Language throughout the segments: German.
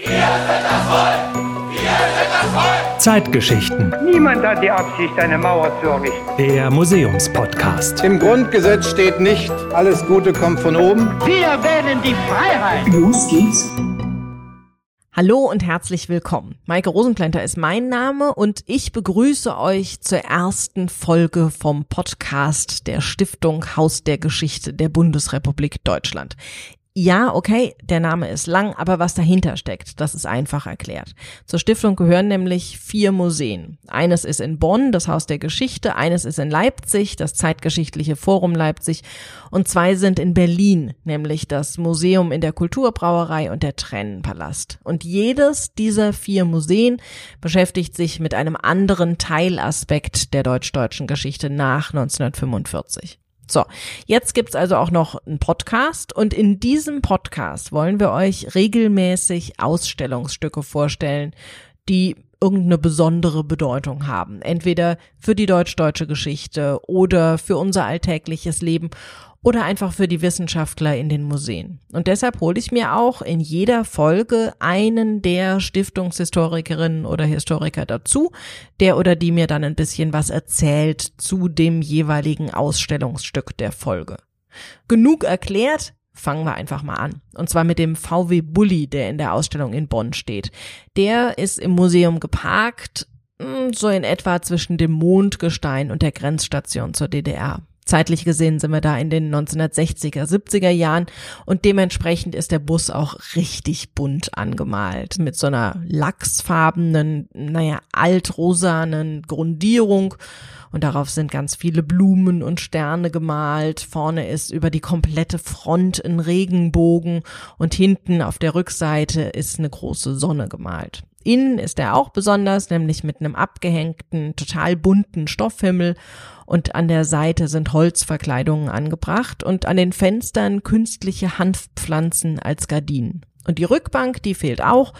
Wir sind das Volk! Wir sind das Volk! Zeitgeschichten. Niemand hat die Absicht, eine Mauer zu errichten. Der Museumspodcast. Im Grundgesetz steht nicht, alles Gute kommt von oben. Wir wählen die Freiheit. Los geht's. Hallo und herzlich willkommen. Maike Rosenplanter ist mein Name und ich begrüße euch zur ersten Folge vom Podcast der Stiftung Haus der Geschichte der Bundesrepublik Deutschland. Ja, okay, der Name ist lang, aber was dahinter steckt, das ist einfach erklärt. Zur Stiftung gehören nämlich vier Museen. Eines ist in Bonn, das Haus der Geschichte, eines ist in Leipzig, das Zeitgeschichtliche Forum Leipzig und zwei sind in Berlin, nämlich das Museum in der Kulturbrauerei und der Tränenpalast. Und jedes dieser vier Museen beschäftigt sich mit einem anderen Teilaspekt der deutsch-deutschen Geschichte nach 1945. So, jetzt gibt's also auch noch einen Podcast und in diesem Podcast wollen wir euch regelmäßig Ausstellungsstücke vorstellen, die irgendeine besondere Bedeutung haben. Entweder für die deutsch-deutsche Geschichte oder für unser alltägliches Leben oder einfach für die Wissenschaftler in den Museen. Und deshalb hole ich mir auch in jeder Folge einen der Stiftungshistorikerinnen oder Historiker dazu, der oder die mir dann ein bisschen was erzählt zu dem jeweiligen Ausstellungsstück der Folge. Genug erklärt, fangen wir einfach mal an. Und zwar mit dem VW Bulli, der in der Ausstellung in Bonn steht. Der ist im Museum geparkt, hm, so in etwa zwischen dem Mondgestein und der Grenzstation zur DDR. Zeitlich gesehen sind wir da in den 1960er, 70er Jahren und dementsprechend ist der Bus auch richtig bunt angemalt mit so einer lachsfarbenen, naja, altrosanen Grundierung und darauf sind ganz viele Blumen und Sterne gemalt. Vorne ist über die komplette Front ein Regenbogen und hinten auf der Rückseite ist eine große Sonne gemalt. Innen ist er auch besonders, nämlich mit einem abgehängten, total bunten Stoffhimmel und an der Seite sind Holzverkleidungen angebracht und an den Fenstern künstliche Hanfpflanzen als Gardinen. Und die Rückbank, die fehlt auch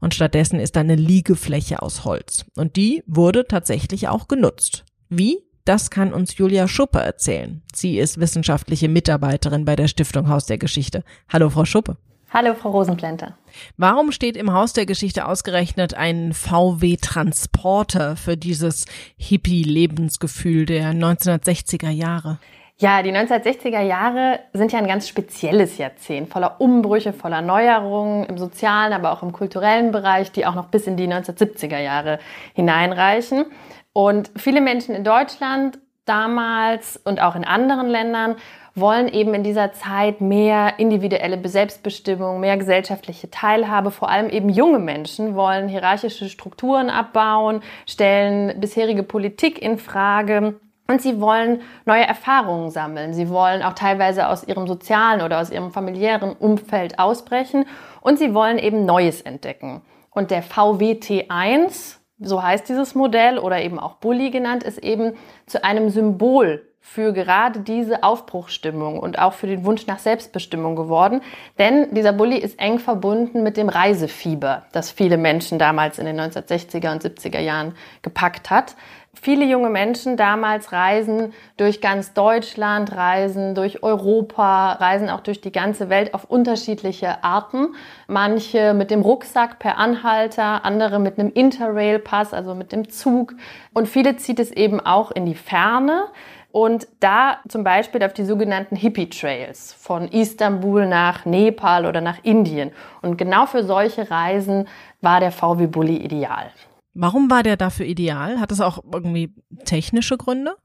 und stattdessen ist da eine Liegefläche aus Holz. Und die wurde tatsächlich auch genutzt. Wie? Das kann uns Julia Schuppe erzählen. Sie ist wissenschaftliche Mitarbeiterin bei der Stiftung Haus der Geschichte. Hallo, Frau Schuppe. Hallo, Frau Rosenplente. Warum steht im Haus der Geschichte ausgerechnet ein VW-Transporter für dieses Hippie-Lebensgefühl der 1960er Jahre? Ja, die 1960er Jahre sind ja ein ganz spezielles Jahrzehnt, voller Umbrüche, voller Neuerungen im sozialen, aber auch im kulturellen Bereich, die auch noch bis in die 1970er Jahre hineinreichen. Und viele Menschen in Deutschland damals und auch in anderen Ländern wollen eben in dieser Zeit mehr individuelle Selbstbestimmung, mehr gesellschaftliche Teilhabe. Vor allem eben junge Menschen wollen hierarchische Strukturen abbauen, stellen bisherige Politik in Frage. Und sie wollen neue Erfahrungen sammeln. Sie wollen auch teilweise aus ihrem sozialen oder aus ihrem familiären Umfeld ausbrechen. Und sie wollen eben Neues entdecken. Und der VWT1, so heißt dieses Modell oder eben auch Bully genannt, ist eben zu einem Symbol für gerade diese Aufbruchstimmung und auch für den Wunsch nach Selbstbestimmung geworden. Denn dieser Bulli ist eng verbunden mit dem Reisefieber, das viele Menschen damals in den 1960er und 70er Jahren gepackt hat. Viele junge Menschen damals reisen durch ganz Deutschland, reisen durch Europa, reisen auch durch die ganze Welt auf unterschiedliche Arten. Manche mit dem Rucksack per Anhalter, andere mit einem Interrail-Pass, also mit dem Zug. Und viele zieht es eben auch in die Ferne. Und da zum Beispiel auf die sogenannten Hippie Trails von Istanbul nach Nepal oder nach Indien. Und genau für solche Reisen war der VW Bulli ideal. Warum war der dafür ideal? Hat es auch irgendwie technische Gründe?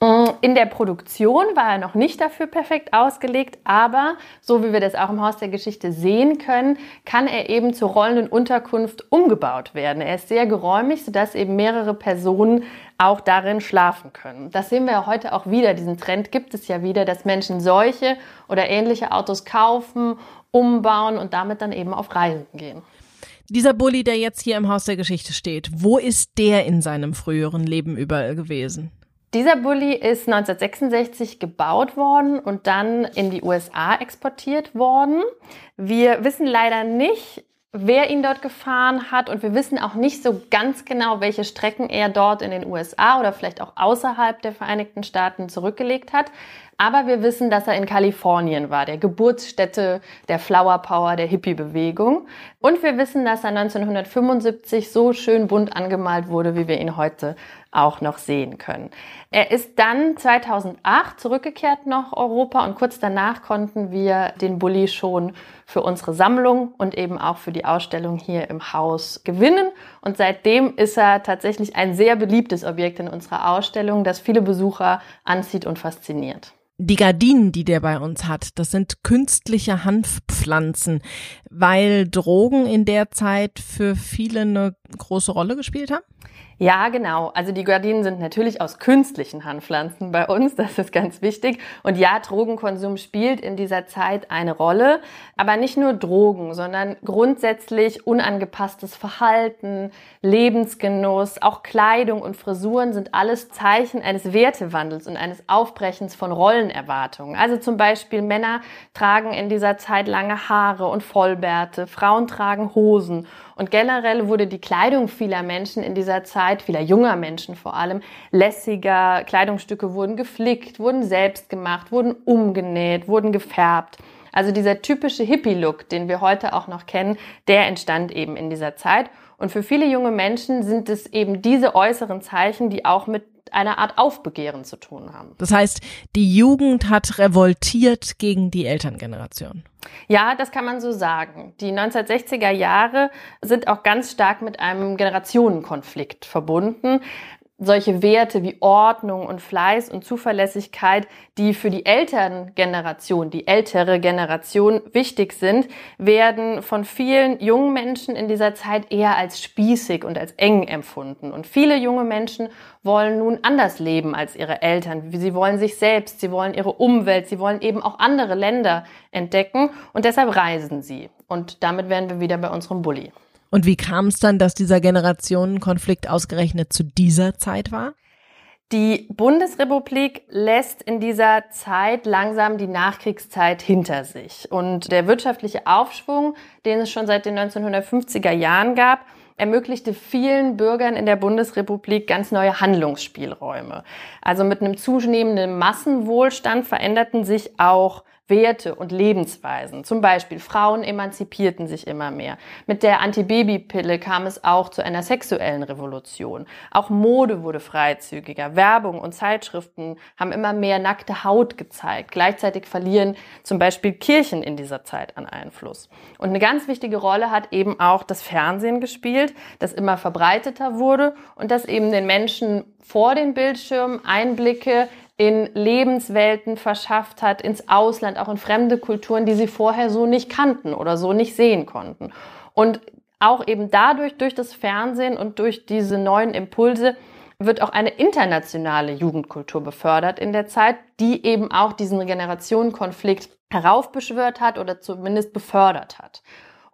Mm, in der Produktion war er noch nicht dafür perfekt ausgelegt, aber so wie wir das auch im Haus der Geschichte sehen können, kann er eben zur rollenden Unterkunft umgebaut werden. Er ist sehr geräumig, sodass eben mehrere Personen auch darin schlafen können. Das sehen wir ja heute auch wieder. Diesen Trend gibt es ja wieder, dass Menschen solche oder ähnliche Autos kaufen, umbauen und damit dann eben auf Reisen gehen. Dieser Bulli, der jetzt hier im Haus der Geschichte steht, wo ist der in seinem früheren Leben überall gewesen? Dieser Bulli ist 1966 gebaut worden und dann in die USA exportiert worden. Wir wissen leider nicht, wer ihn dort gefahren hat und wir wissen auch nicht so ganz genau, welche Strecken er dort in den USA oder vielleicht auch außerhalb der Vereinigten Staaten zurückgelegt hat. Aber wir wissen, dass er in Kalifornien war, der Geburtsstätte der Flower Power, der Hippie-Bewegung. Und wir wissen, dass er 1975 so schön bunt angemalt wurde, wie wir ihn heute auch noch sehen können. Er ist dann 2008 zurückgekehrt nach Europa und kurz danach konnten wir den Bulli schon für unsere Sammlung und eben auch für die Ausstellung hier im Haus gewinnen. Und seitdem ist er tatsächlich ein sehr beliebtes Objekt in unserer Ausstellung, das viele Besucher anzieht und fasziniert. Die Gardinen, die der bei uns hat, das sind künstliche Hanfpflanzen, weil Drogen in der Zeit für viele eine große Rolle gespielt haben? Ja, genau. Also die Gardinen sind natürlich aus künstlichen Handpflanzen bei uns, das ist ganz wichtig. Und ja, Drogenkonsum spielt in dieser Zeit eine Rolle, aber nicht nur Drogen, sondern grundsätzlich unangepasstes Verhalten, Lebensgenuss, auch Kleidung und Frisuren sind alles Zeichen eines Wertewandels und eines Aufbrechens von Rollenerwartungen. Also zum Beispiel Männer tragen in dieser Zeit lange Haare und Vollbärte, Frauen tragen Hosen und generell wurde die Kleidung vieler Menschen in dieser Zeit, vieler junger Menschen vor allem, lässiger. Kleidungsstücke wurden geflickt, wurden selbst gemacht, wurden umgenäht, wurden gefärbt. Also dieser typische Hippie-Look, den wir heute auch noch kennen, der entstand eben in dieser Zeit. Und für viele junge Menschen sind es eben diese äußeren Zeichen, die auch mit einer Art Aufbegehren zu tun haben. Das heißt, die Jugend hat revoltiert gegen die Elterngeneration. Ja, das kann man so sagen. Die 1960er Jahre sind auch ganz stark mit einem Generationenkonflikt verbunden solche Werte wie Ordnung und Fleiß und Zuverlässigkeit, die für die Elterngeneration, die ältere Generation wichtig sind, werden von vielen jungen Menschen in dieser Zeit eher als spießig und als eng empfunden. Und viele junge Menschen wollen nun anders leben als ihre Eltern. Sie wollen sich selbst, sie wollen ihre Umwelt, sie wollen eben auch andere Länder entdecken und deshalb reisen sie. Und damit wären wir wieder bei unserem Bulli. Und wie kam es dann, dass dieser Generationenkonflikt ausgerechnet zu dieser Zeit war? Die Bundesrepublik lässt in dieser Zeit langsam die Nachkriegszeit hinter sich. Und der wirtschaftliche Aufschwung, den es schon seit den 1950er Jahren gab, ermöglichte vielen Bürgern in der Bundesrepublik ganz neue Handlungsspielräume. Also mit einem zunehmenden Massenwohlstand veränderten sich auch Werte und Lebensweisen. Zum Beispiel Frauen emanzipierten sich immer mehr. Mit der Antibabypille kam es auch zu einer sexuellen Revolution. Auch Mode wurde freizügiger. Werbung und Zeitschriften haben immer mehr nackte Haut gezeigt. Gleichzeitig verlieren zum Beispiel Kirchen in dieser Zeit an Einfluss. Und eine ganz wichtige Rolle hat eben auch das Fernsehen gespielt, das immer verbreiteter wurde und das eben den Menschen vor den Bildschirmen Einblicke in Lebenswelten verschafft hat, ins Ausland, auch in fremde Kulturen, die sie vorher so nicht kannten oder so nicht sehen konnten. Und auch eben dadurch, durch das Fernsehen und durch diese neuen Impulse, wird auch eine internationale Jugendkultur befördert in der Zeit, die eben auch diesen Generationenkonflikt heraufbeschwört hat oder zumindest befördert hat.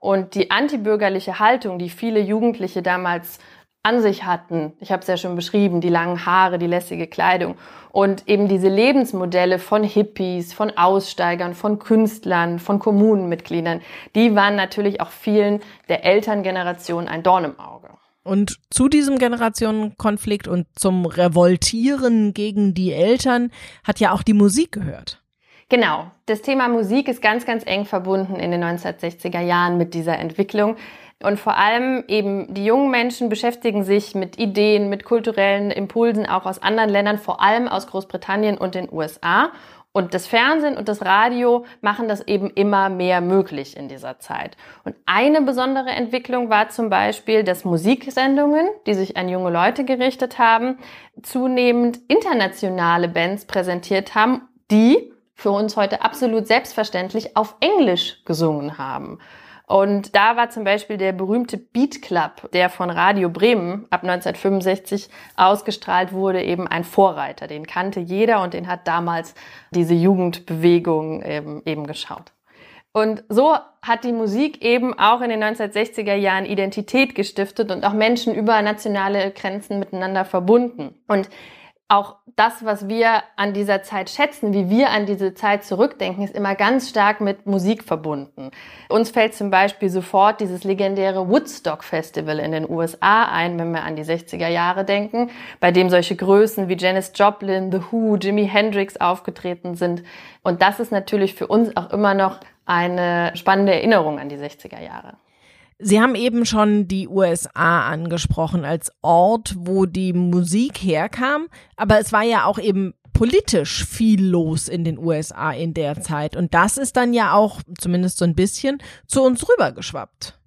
Und die antibürgerliche Haltung, die viele Jugendliche damals an sich hatten. Ich habe es ja schon beschrieben, die langen Haare, die lässige Kleidung und eben diese Lebensmodelle von Hippies, von Aussteigern, von Künstlern, von Kommunenmitgliedern, die waren natürlich auch vielen der Elterngeneration ein Dorn im Auge. Und zu diesem Generationenkonflikt und zum Revoltieren gegen die Eltern hat ja auch die Musik gehört. Genau. Das Thema Musik ist ganz, ganz eng verbunden in den 1960er Jahren mit dieser Entwicklung. Und vor allem eben die jungen Menschen beschäftigen sich mit Ideen, mit kulturellen Impulsen auch aus anderen Ländern, vor allem aus Großbritannien und den USA. Und das Fernsehen und das Radio machen das eben immer mehr möglich in dieser Zeit. Und eine besondere Entwicklung war zum Beispiel, dass Musiksendungen, die sich an junge Leute gerichtet haben, zunehmend internationale Bands präsentiert haben, die für uns heute absolut selbstverständlich auf Englisch gesungen haben. Und da war zum Beispiel der berühmte Beat Club, der von Radio Bremen ab 1965 ausgestrahlt wurde, eben ein Vorreiter. Den kannte jeder und den hat damals diese Jugendbewegung eben, eben geschaut. Und so hat die Musik eben auch in den 1960er Jahren Identität gestiftet und auch Menschen über nationale Grenzen miteinander verbunden. Und auch das, was wir an dieser Zeit schätzen, wie wir an diese Zeit zurückdenken, ist immer ganz stark mit Musik verbunden. Uns fällt zum Beispiel sofort dieses legendäre Woodstock Festival in den USA ein, wenn wir an die 60er Jahre denken, bei dem solche Größen wie Janis Joplin, The Who, Jimi Hendrix aufgetreten sind. Und das ist natürlich für uns auch immer noch eine spannende Erinnerung an die 60er Jahre. Sie haben eben schon die USA angesprochen als Ort, wo die Musik herkam, aber es war ja auch eben politisch viel los in den USA in der Zeit und das ist dann ja auch zumindest so ein bisschen zu uns rübergeschwappt.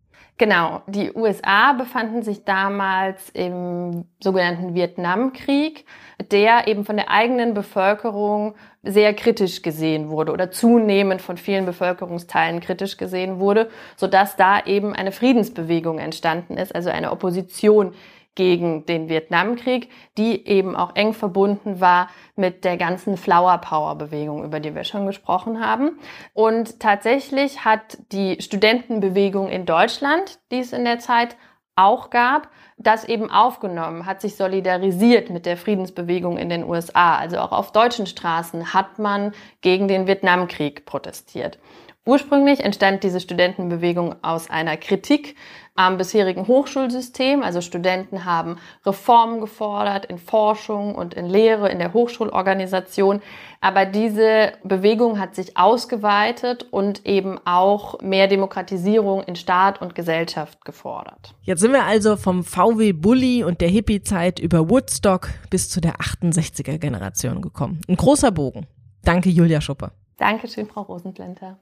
Genau, die USA befanden sich damals im sogenannten Vietnamkrieg, der eben von der eigenen Bevölkerung sehr kritisch gesehen wurde oder zunehmend von vielen Bevölkerungsteilen kritisch gesehen wurde, sodass da eben eine Friedensbewegung entstanden ist, also eine Opposition gegen den Vietnamkrieg, die eben auch eng verbunden war mit der ganzen Flower Power Bewegung, über die wir schon gesprochen haben. Und tatsächlich hat die Studentenbewegung in Deutschland, die es in der Zeit auch gab, das eben aufgenommen, hat sich solidarisiert mit der Friedensbewegung in den USA. Also auch auf deutschen Straßen hat man gegen den Vietnamkrieg protestiert. Ursprünglich entstand diese Studentenbewegung aus einer Kritik am bisherigen Hochschulsystem. Also Studenten haben Reformen gefordert in Forschung und in Lehre, in der Hochschulorganisation. Aber diese Bewegung hat sich ausgeweitet und eben auch mehr Demokratisierung in Staat und Gesellschaft gefordert. Jetzt sind wir also vom VW Bully und der Hippie-Zeit über Woodstock bis zu der 68er Generation gekommen. Ein großer Bogen. Danke, Julia Schuppe. Dankeschön, Frau Rosenblenter.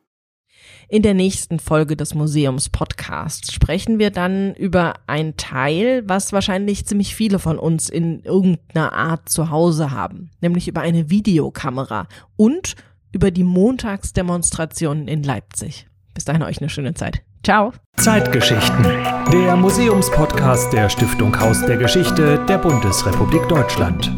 In der nächsten Folge des Museums Podcasts sprechen wir dann über ein Teil, was wahrscheinlich ziemlich viele von uns in irgendeiner Art zu Hause haben, nämlich über eine Videokamera und über die Montagsdemonstrationen in Leipzig. Bis dahin euch eine schöne Zeit. Ciao. Zeitgeschichten. Der Museumspodcast der Stiftung Haus der Geschichte der Bundesrepublik Deutschland.